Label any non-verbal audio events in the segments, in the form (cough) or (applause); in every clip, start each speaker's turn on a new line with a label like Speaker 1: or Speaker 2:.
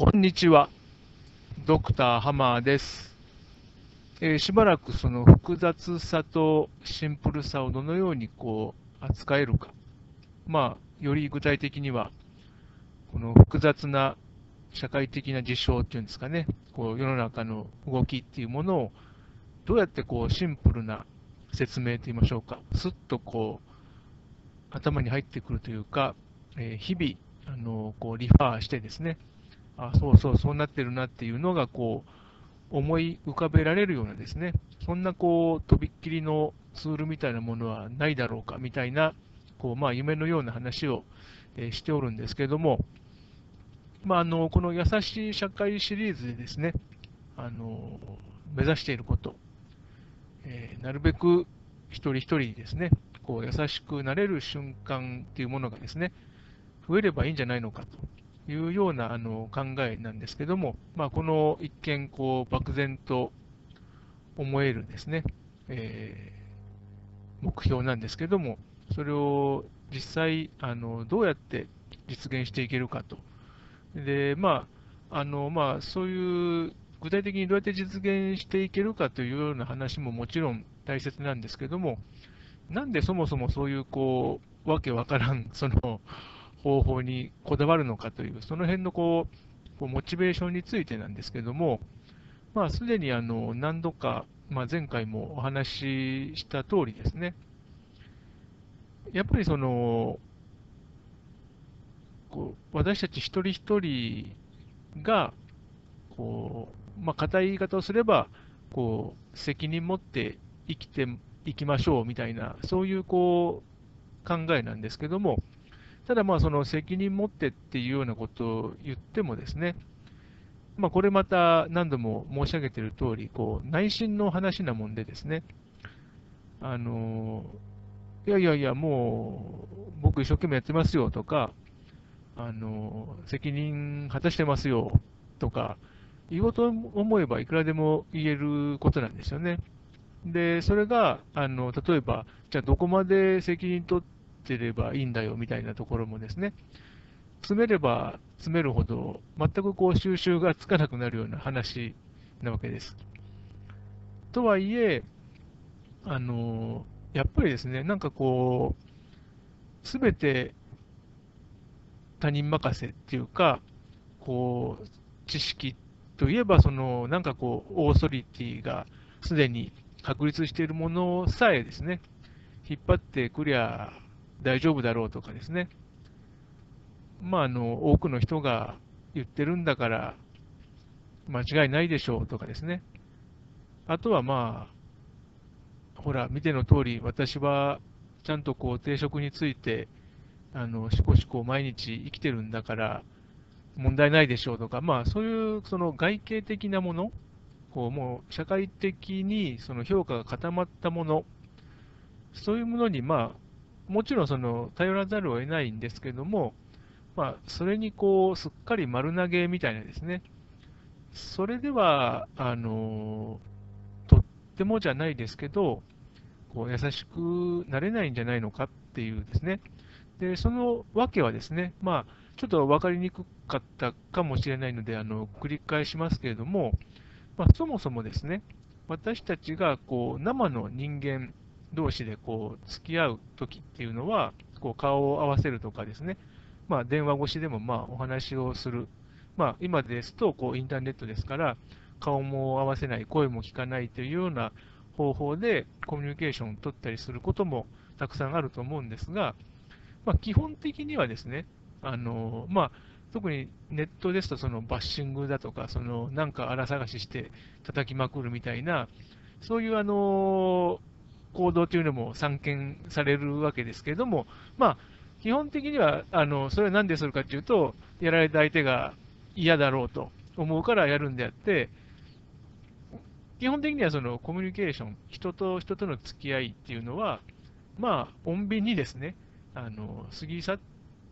Speaker 1: こんにちは。ドクターハマーです。えーしばらくその複雑さとシンプルさをどのようにこう扱えるか。まあ、より具体的には、この複雑な社会的な事象っていうんですかね、こう世の中の動きっていうものをどうやってこうシンプルな説明と言いましょうか、すっとこう頭に入ってくるというか、えー日々あのこうリファーしてですね、あ、そうそう、そうなってるなっていうのがこう思い浮かべられるようなですね、そんなこうとびっきりのツールみたいなものはないだろうかみたいな、こうまあ、夢のような話を、えしておるんですけども、まあ、あのこの優しい社会シリーズでですね、あの目指していること、えーなるべく一人一人にですね、こう優しくなれる瞬間っていうものがですね、増えればいいんじゃないのかと。いうようなあの考えなんですけども、まあ、この一見こう漠然と思えるですね、えー目標なんですけども、それを実際あのどうやって実現していけるかと。で、まあ、あのまあ、そういう具体的にどうやって実現していけるかというような話ももちろん大切なんですけども、なんでそもそもそういうこうわけわからんその方法にこだわるのかという、その辺のこうモチベーションについてなんですけども、まあ、すでにあの何度か、まあ、前回もお話しした通りですね、やっぱりそのこう私たち一人一人がこう、まあ、固い言い方をすればこう責任持って生きていきましょうみたいな、そういうこう考えなんですけども、ただまあその責任持ってっていうようなことを言ってもですね、まあ、これまた何度も申し上げている通り、こう内心の話なもんでですね、あのいやいやいや、もう僕一生懸命やってますよとか、あの責任果たしてますよとか、言おうと思えばいくらでも言えることなんですよね。で、それが、あの例えば、じゃあどこまで責任取ってればいいんだよみたいなところもですね、詰めれば詰めるほど、全くこう収集がつかなくなるような話なわけです。とはいえ、あのやっぱりですね、なんかこう、すべて他人任せっていうか、こう、知識といえば、その、なんかこう、オーソリティがすでに確立しているものさえですね、引っ張ってくりゃ大丈夫だろうとかですね、まあ、あの、多くの人が言ってるんだから、間違いないでしょうとかですね。あとはまあ、ほら、見ての通り、私はちゃんとこう定職について、あの、しこしこ毎日生きてるんだから、問題ないでしょうとか、まあ、そういうその外形的なもの、こうもう社会的にその評価が固まったもの、そういうものに、まあ、もちろんその頼らざるを得ないんですけども、まあ、それにこうすっかり丸投げみたいなですね、それでは、あのとってもじゃないですけど、こう優しくなれないんじゃないのかっていうですね、でそのわけはですね、まあ、ちょっと分かりにくかったかもしれないので、あの繰り返しますけれども、まあ、そもそもですね、私たちがこう生の人間同士でこう付き合うときっていうのは、こう顔を合わせるとかですね、まあ、電話越しでもまあお話をする、まあ、今ですとこうインターネットですから、顔も合わせない、声も聞かないというような方法でコミュニケーションを取ったりすることもたくさんあると思うんですが、まあ、基本的にはですね、あのまあ、特にネットですとそのバッシングだとか、そのなんか荒探しして叩きまくるみたいな、そういうあの行動というのも散見されるわけですけれども、まあ、基本的にはあのそれは何でするかというと、やられた相手が嫌だろうと思うからやるんであって、基本的にはそのコミュニケーション、人と人との付き合いっていうのは、まあ、穏便にですね、あの過ぎ去っ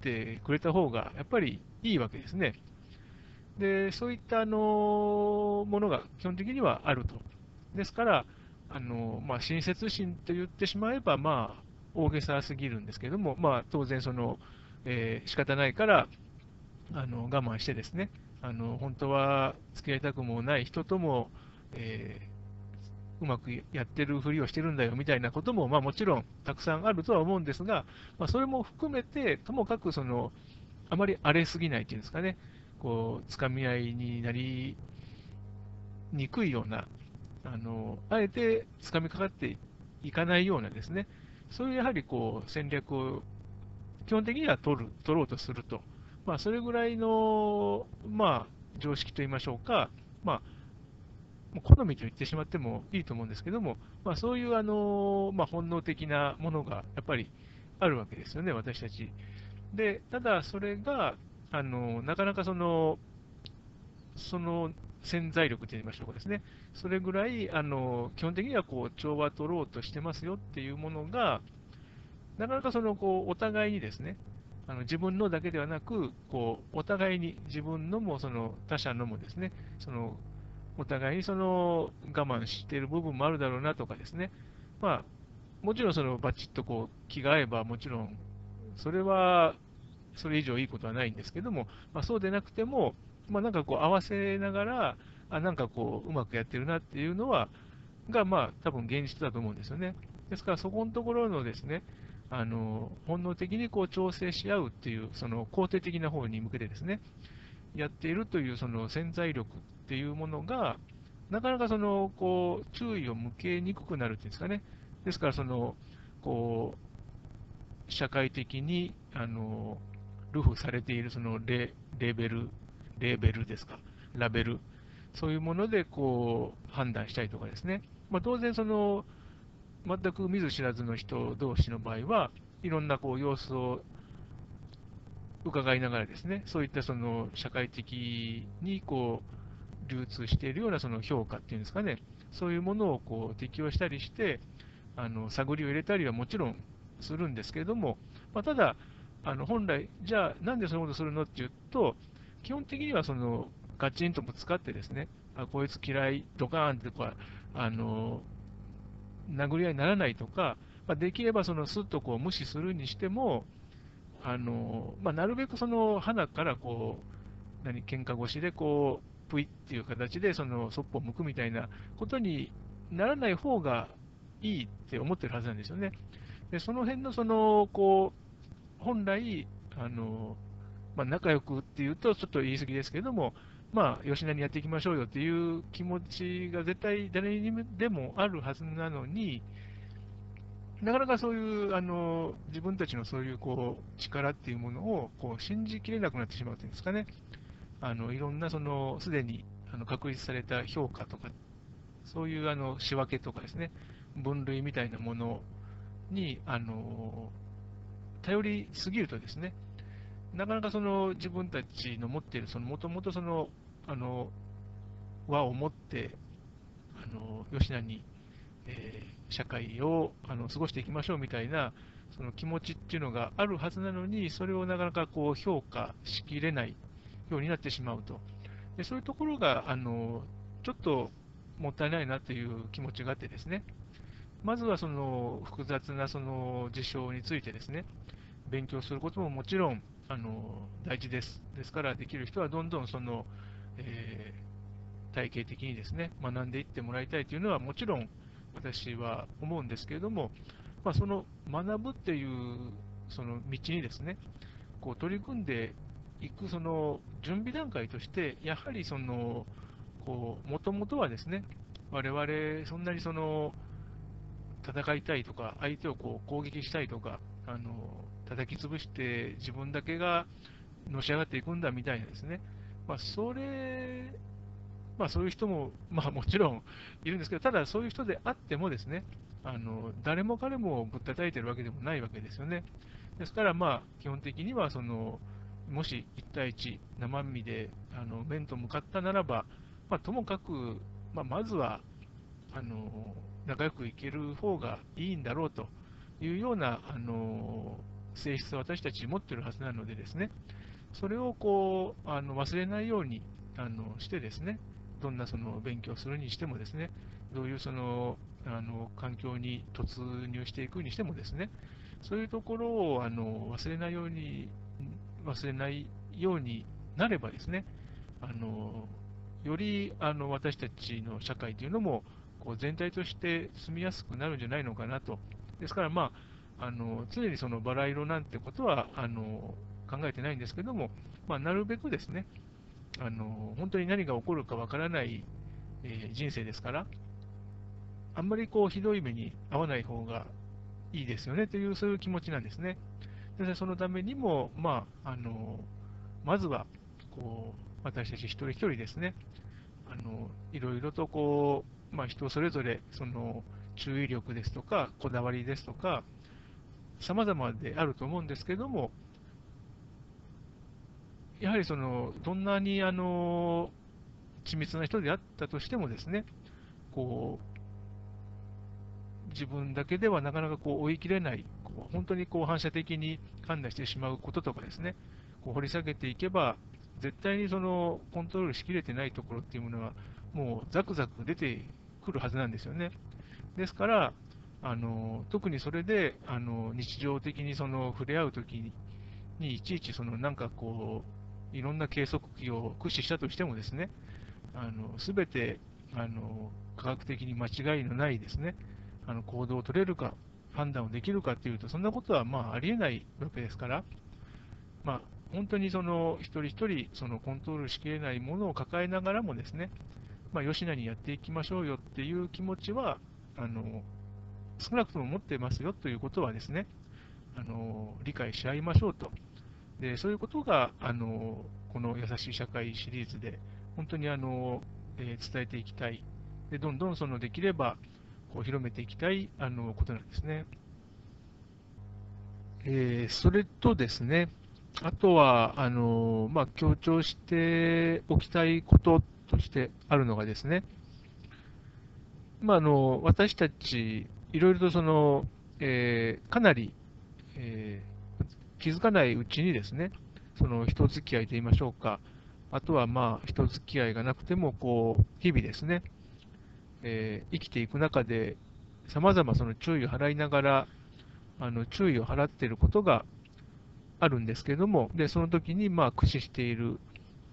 Speaker 1: てくれた方がやっぱりいいわけですね。で、そういったあのものが基本的にはあると。ですから、あのまあ、親切心と言ってしまえば、まあ、大げさすぎるんですけども、まあ、当然その、えー仕方ないから、あの我慢してですね、あの本当は付き合いたくもない人とも、えー、うまくやってるふりをしてるんだよみたいなことも、まあ、もちろんたくさんあるとは思うんですが、まあ、それも含めて、ともかくそのあまり荒れすぎないっていうんですかね、こう、つかみ合いになりにくいような、あの、あえてつかみかかっていかないようなですね、そういうやはりこう戦略を基本的には取る、取ろうとすると。まあ、それぐらいの、まあ、常識といいましょうか、まあ、好みと言ってしまってもいいと思うんですけども、まあ、そういうあの、まあ、本能的なものがやっぱりあるわけですよね、私たち。で、ただそれが、あのなかなかその、その潜在力といいましょうかですね、それぐらいあの基本的にはこう調和取ろうとしてますよっていうものが、なかなかそのこうお互いにですね、あの自分のだけではなく、こうお互いに自分のもその他者のもですね、そのお互いにその我慢している部分もあるだろうなとかですね、まあ、もちろんそのバチッとこう気が合えば、もちろんそれはそれ以上いいことはないんですけども、まあ、そうでなくても、まあ、なんかこう合わせながら、あなんかこううまくやってるなっていうのは、がまあ多分現実だと思うんですよね。ですからそこのところのですね、あの本能的にこう調整し合うっていう、その肯定的な方に向けてですね、やっているというその潜在力っていうものが、なかなかそのこう注意を向けにくくなるっていうんですかね。ですからそのこう社会的にあのルフされているそのレレベル、レーベルですか、ラベル、そういうものでこう判断したりとかですね、まあ、当然その、全く見ず知らずの人同士の場合は、いろんなこう様子を伺いながらですね、そういったその社会的にこう流通しているようなその評価っていうんですかね、そういうものをこう適用したりして、あの探りを入れたりはもちろんするんですけれども、まあ、ただ、あの本来、じゃあなんでそういうことするのっていうと、基本的にはそのガチンとぶつかってですね、あこいつ嫌い、ドカーンとか、あの殴り合いにならないとか、まあ、できればそのすっとこう無視するにしても、あのまあ、なるべくその花からこう、何、喧嘩越しでこう、ぷいっていう形でそのそっぽを向くみたいなことにならない方がいいって思ってるはずなんですよね。でその辺のそのこう本来、あのまあ、仲良くっていうとちょっと言い過ぎですけれども、まあ、吉田にやっていきましょうよっていう気持ちが絶対誰にでもあるはずなのに、なかなかそういうあの自分たちのそういうこう力っていうものをこう信じきれなくなってしまうというんですかね、あのいろんなそのすでにあの確立された評価とか、そういうあの仕分けとかですね、分類みたいなものにあの頼りすぎるとですね、なかなかその自分たちの持っている、もともとその、あの、輪を持って、あの、吉田に、えー、社会をあの過ごしていきましょうみたいな、その気持ちっていうのがあるはずなのに、それをなかなかこう評価しきれないようになってしまうと。でそういうところが、あの、ちょっともったいないなという気持ちがあってですね、まずはその複雑なその事象についてですね、勉強することももちろんあの大事です。ですから、できる人はどんどんその、えー、体系的にですね、学んでいってもらいたいというのはもちろん私は思うんですけれども、まあ、その学ぶっていうその道にですね、こう取り組んでいくその準備段階として、やはりその、こう、もともとはですね、我々そんなにその、戦いたいとか、相手をこう攻撃したいとか、あの叩き潰して自分だけがのし上がっていくんだみたいなですね、まあ、それ、まあ、そういう人も、まあ、もちろんいるんですけど、ただそういう人であってもですね、あの誰も彼もぶったたいてるわけでもないわけですよね。ですから、まあ、基本的にはその、もし1対1、生身であの面と向かったならば、まあ、ともかく、まあ、まずはあの仲良くいける方がいいんだろうというような、あの性質を私たち持っているはずなのでですね、それをこうあの忘れないようにあのしてですね、どんなその勉強するにしてもですね、どういうそのあの環境に突入していくにしてもですね、そういうところをあの忘れないように、忘れないようになればですね、あのよりあの私たちの社会というのもこう全体として住みやすくなるんじゃないのかなと。ですから、まあ、あの常にそのバラ色なんてことはあの考えてないんですけども、まあ、なるべくですね、あの本当に何が起こるかわからない、えー、人生ですから、あんまりこうひどい目に遭わない方がいいですよねという、そういう気持ちなんですね。でそのためにも、まあ、あのまずはこう私たち一人一人ですね、あのいろいろとこう、まあ、人それぞれその注意力ですとか、こだわりですとか、様々であると思うんですけれども、やはりそのどんなにあの緻密な人であったとしてもですね、こう自分だけではなかなかこう追い切れない、こう本当にこう反射的に判断してしまうこととかですね、こう掘り下げていけば、絶対にそのコントロールしきれてないところっていうものは、もうザクザク出てくるはずなんですよね。ですから、あの特にそれであの日常的にその触れ合うときに、にいちいちそのなんかこう、いろんな計測器を駆使したとしてもですね、すべてあの科学的に間違いのないですね、あの行動を取れるか、判断をできるかっていうと、そんなことはまあありえないわけですから、まあ、本当にその一人一人そのコントロールしきれないものを抱えながらもですね、まあ、吉名にやっていきましょうよっていう気持ちは、あの少なくとも持ってますよということはですね、あの理解し合いましょうと。でそういうことがあのこの優しい社会シリーズで本当にあの、えー、伝えていきたい、でどんどんそのできればこう広めていきたいあのことなんですね。えー、それとですね、あとはあの、まあ、強調しておきたいこととしてあるのがですね、まあ、あの私たち、いろいろとその、えー、かなり、えー気づかないうちにですね、その人付き合いといいましょうか、あとはまあ人付き合いがなくても、こう、日々ですね、えー、生きていく中で、さまざまその注意を払いながら、あの注意を払っていることがあるんですけれども、でその時にまあ駆使している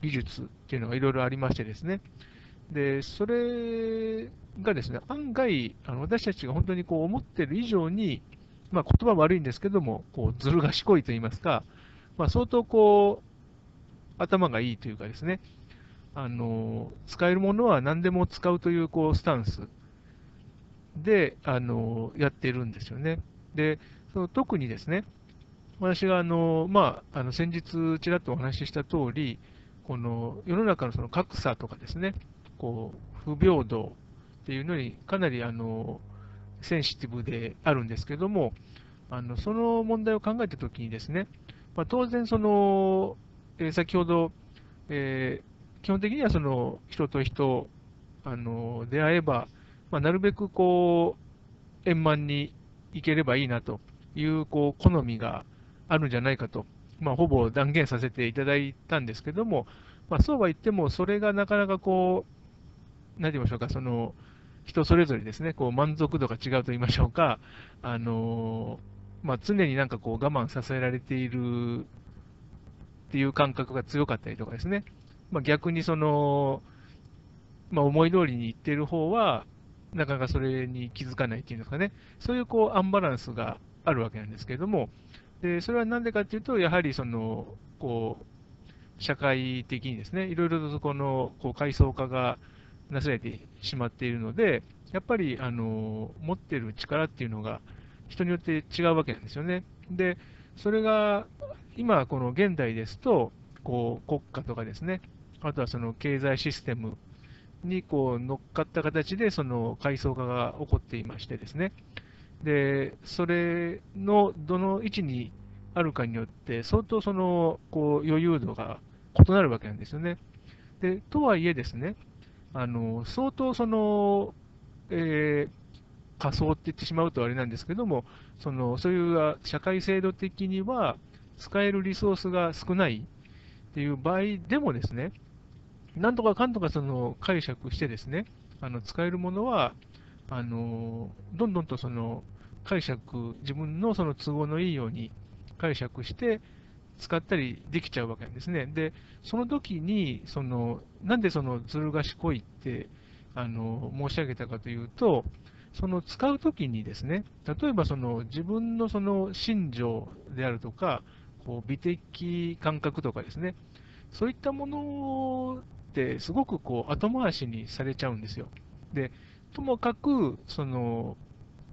Speaker 1: 技術っていうのがいろいろありましてですね、でそれがですね、案外、あの私たちが本当にこう思っている以上に、まあ、言葉悪いんですけども、こうずる賢いと言いますか、まあ、相当こう、頭がいいというかですね、あの使えるものは何でも使うというこうスタンスであのやっているんですよね。で、その特にですね、私があの、まあ、あの先日ちらっとお話しした通り、この世の中のその格差とかですね、こう不平等っていうのにかなりあのセンシティブであるんですけども、あのその問題を考えたときにですね、まあ、当然その、えー、先ほど、えー、基本的にはその人と人、あの出会えば、まあ、なるべくこう円満にいければいいなというこう好みがあるんじゃないかと、まあ、ほぼ断言させていただいたんですけども、まあ、そうは言っても、それがなかなかこう、なんて言いましょうか、その人それぞれですね、こう満足度が違うと言いましょうか、あのまあ、常になんかこう我慢させられているっていう感覚が強かったりとかですね、まあ、逆にその、まあ、思い通りにいっている方は、なかなかそれに気づかないっていうんですかね、そういうこうアンバランスがあるわけなんですけれども、でそれはなんでかというと、やはりそのこう社会的にですね、いろいろとこのこう階層化がなされてしまっているので、やっぱりあの持ってる力っていうのが人によって違うわけなんですよね。で、それが今、この現代ですと、こう国家とかですね、あとはその経済システムにこう乗っかった形でその階層化が起こっていましてですね、でそれのどの位置にあるかによって、相当そのこう余裕度が異なるわけなんですよね。でとはいえですね、あの相当その、えー、仮想って言ってしまうとあれなんですけども、そのそういう社会制度的には使えるリソースが少ないっていう場合でもですね、なんとかかんとかその解釈してですね、あの使えるものは、あのどんどんとその解釈、自分のその都合のいいように解釈して使ったりできちゃうわけなんですね。で、その時に、その、なんでそのずる賢いって、あの、申し上げたかというと、その使うときにですね、例えばその自分のその心情であるとか、こう美的感覚とかですね、そういったものってすごくこう後回しにされちゃうんですよ。で、ともかく、その、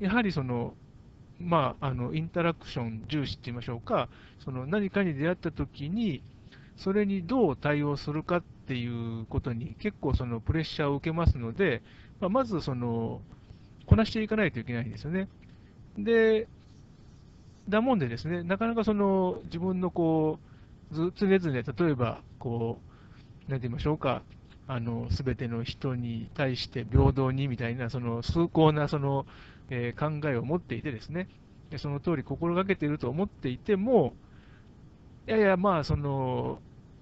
Speaker 1: やはりその、まあ、あの、インタラクション重視って言いましょうか、その何かに出会ったときに、それにどう対応するかっていうことに結構そのプレッシャーを受けますので、まあ、まずその、こなしていかないといけないんですよね。で、だもんでですね、なかなかその自分のこう、常々、例えば、こう、なんて言いましょうか、あの、すべての人に対して平等にみたいな、その崇高なその、えー、考えを持っていてですね、でその通り心がけていると思っていても、いやいや、まあ、その、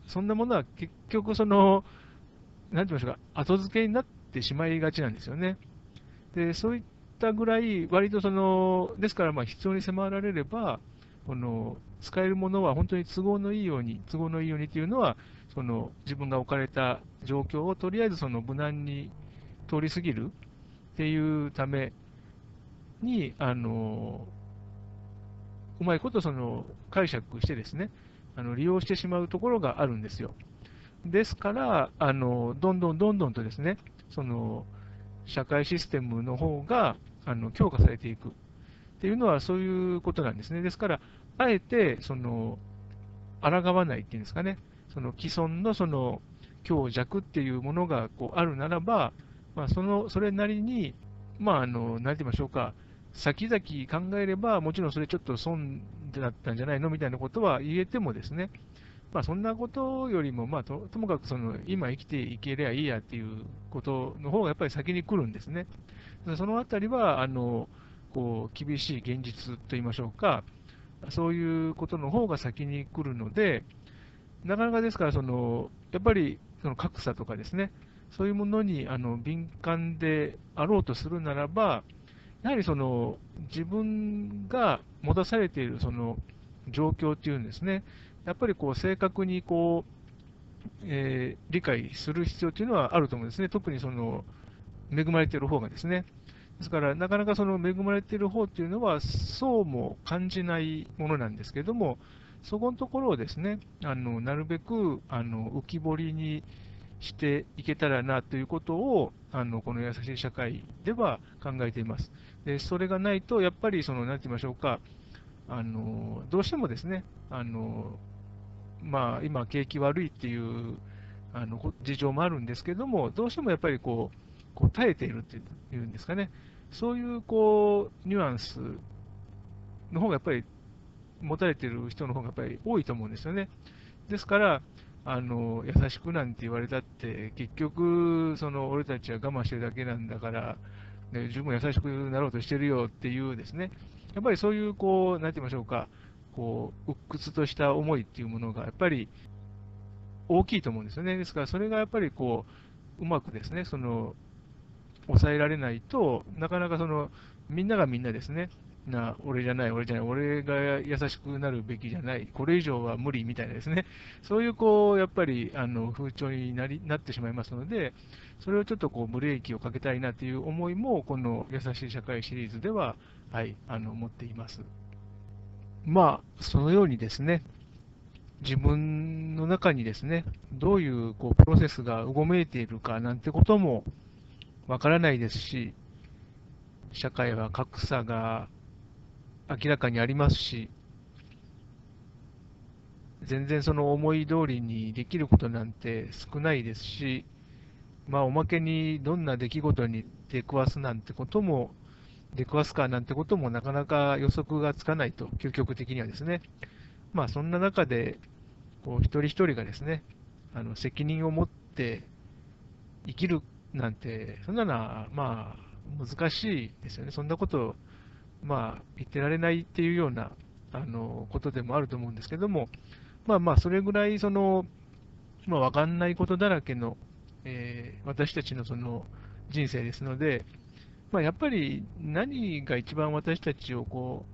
Speaker 1: そんなものは結局、その、なんて言いましょうか、後付けになってしまいがちなんですよね。で、そういったぐらい、割とその、ですから、まあ、必要に迫られれば、この、使えるものは本当に都合のいいように、都合のいいようにっていうのは、その自分が置かれた状況をとりあえずその無難に通り過ぎるっていうために、あのうまいことその解釈してですね、あの利用してしまうところがあるんですよ。ですから、あのどんどんどんどんとですね、その社会システムの方があの強化されていくっていうのはそういうことなんですね。ですから、あえてその抗わないっていうんですかね、その既存のその強弱っていうものがこうあるならば、まあ、そのそれなりに、まあ、あのなんて言いましょうか、先々考えれば、もちろんそれちょっと損だったんじゃないのみたいなことは言えてもですね、まあ、そんなことよりも、まあと、ともかくその今生きていけりゃいいやっていうことの方がやっぱり先に来るんですね。そのあたりはあのこう厳しい現実といいましょうか、そういうことの方が先に来るので、なかなかですから、そのやっぱりその格差とかですね、そういうものにあの敏感であろうとするならば、やはりその自分が持たされているその状況っていうんですね、やっぱりこう正確にこう、えー、理解する必要というのはあると思うんですね、特にその恵まれている方がですね。ですから、なかなかその恵まれている方っていうのは、そうも感じないものなんですけれども、そこのところをですね、あのなるべくあの浮き彫りにしていけたらなということを、あのこの優しい社会では考えています。でそれがないと、やっぱりその、なんて言いましょうか、あのどうしてもですね、あのまあ、今、景気悪いっていうあの事情もあるんですけども、どうしてもやっぱりこう、こう耐えているっていうんですかね、そういうこうニュアンスの方がやっぱり持たれている人の方がやっぱり多いと思うんですよね。ですから、あの優しくなんて言われたって、結局、その俺たちは我慢してるだけなんだから、ね、十分優しくなろうとしてるよっていうですね、やっぱりそういう、こう、なんて言いましょうか、こう、鬱屈とした思いっていうものが、やっぱり大きいと思うんですよね。ですから、それがやっぱりこう、うまくですね、その、抑えられないとなかなかその、みんながみんなですね、な、俺じゃない、俺じゃない、俺が優しくなるべきじゃない、これ以上は無理みたいなですね、そういうこう、やっぱりあの風潮になりなってしまいますので、それをちょっとこうブレーキをかけたいなという思いも、この優しい社会シリーズでは、はい、あの持っています。まあ、そのようにですね、自分の中にですね、どういうこうプロセスがうごめいているかなんてこともわからないですし、社会は格差が明らかにありますし、全然その思い通りにできることなんて少ないですし、まあ、おまけにどんな出来事に出くわすなんてことも、出くわすかなんてこともなかなか予測がつかないと、究極的にはですね。まあ、そんな中で、こう一人一人がですね、あの責任を持って生きるなんて、そんなのは、まあ、難しいですよね。そんなことまあ、言ってられないっていうようなあのことでもあると思うんですけども、まあまあ、それぐらいその、まあ、分かんないことだらけの、えー、私たちのその人生ですので、まあ、やっぱり何が一番私たちをこ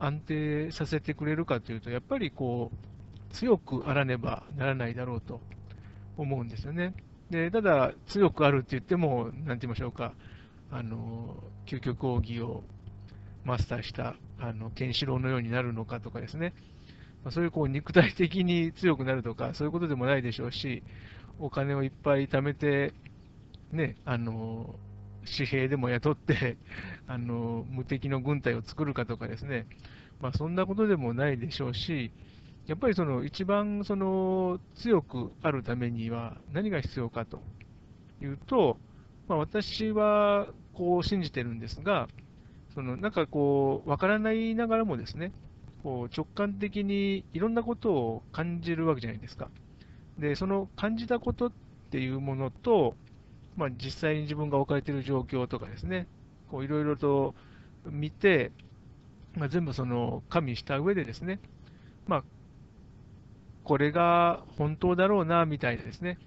Speaker 1: う安定させてくれるかというと、やっぱりこう強くあらねばならないだろうと思うんですよね。でただ、強くあるって言っても、なんて言いましょうか、あの究極奥義をマスターしたあのケンシロウのようになるのかとかですね、まあ、そういうこう肉体的に強くなるとか、そういうことでもないでしょうし、お金をいっぱい貯めて、ね、あの紙幣でも雇って (laughs) あの無敵の軍隊を作るかとかですね、まあ、そんなことでもないでしょうし、やっぱりその一番その強くあるためには何が必要かというと、まあ、私はこう信じてるんですが、そのなんかこう、わからないながらもですね、こう直感的にいろんなことを感じるわけじゃないですか。で、その感じたことっていうものと、まあ、実際に自分が置かれている状況とかですね、こういろいろと見て、まあ、全部その加味した上でですね、まあ、これが本当だろうな、みたいなですね。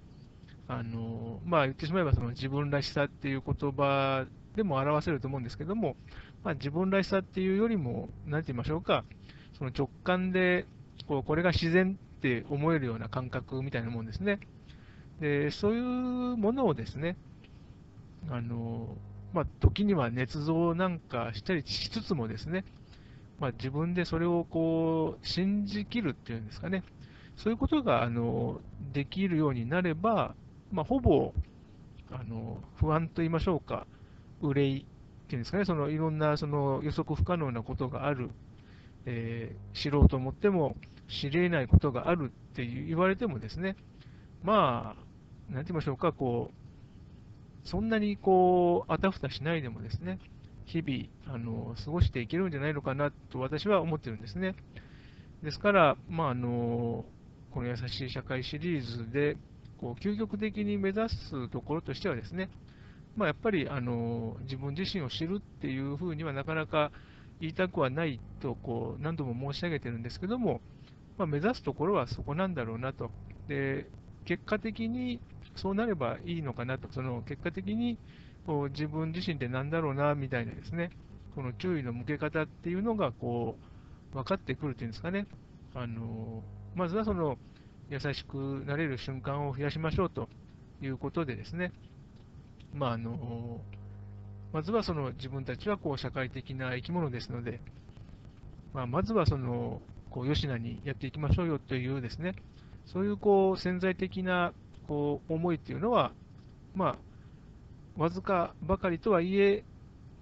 Speaker 1: あの、まあ言ってしまえばその自分らしさっていう言葉でも表せると思うんですけども、まあ、自分らしさっていうよりも、なんて言いましょうか、その直感で、こうこれが自然って思えるような感覚みたいなもんですね。で、そういうものをですね、あの、まあ、時には捏造なんかしたりしつつもですね、まあ、自分でそれをこう信じきるっていうんですかね、そういうことがあのできるようになれば、まあ、ほぼあの不安と言いましょうか、憂いていうんですかね、そのいろんなその予測不可能なことがある、えー、知ろうと思っても知り得ないことがあるって言われてもですね、まあ、なんて言いましょうか、こう、そんなにこう、あたふたしないでもですね、日々、あの、過ごしていけるんじゃないのかなと私は思ってるんですね。ですから、まあ、あの、この優しい社会シリーズで、こう究極的に目指すところとしてはですね、まあ、やっぱりあの自分自身を知るっていうふうにはなかなか言いたくはないとこう何度も申し上げてるんですけども、まあ、目指すところはそこなんだろうなと。で結果的にそうなればいいのかなと、その結果的にこう自分自身ってなんだろうなみたいなですね、この注意の向け方っていうのがこう分かってくるっていうんですかね、あのまずはその優しくなれる瞬間を増やしましょうということでですね、まあ、あのまずはその自分たちはこう社会的な生き物ですので、まあ、まずはそのこう吉名にやっていきましょうよというですね、そういうこう潜在的なこう思いっていうのは、まあ、わずかばかりとはいえ、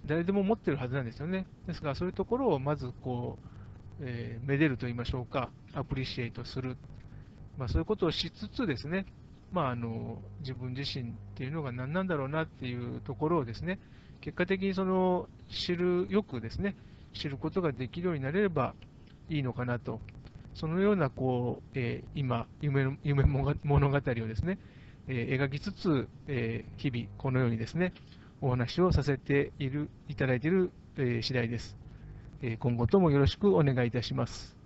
Speaker 1: 誰でも持ってるはずなんですよね。ですが、そういうところをまずこう、えー、めでると言いましょうか、アプリシエイトする、まあ、そういうことをしつつですね、まあ、あの自分自身っていうのが何なんだろうなっていうところをですね、結果的にその知る、よくですね、知ることができるようになれればいいのかなと、そのようなこう、えー、今夢、夢物語をですね、えー、描きつつ、えー、日々このようにですね、お話をさせているいただいている、えー、次第です。え今後ともよろしくお願いいたします。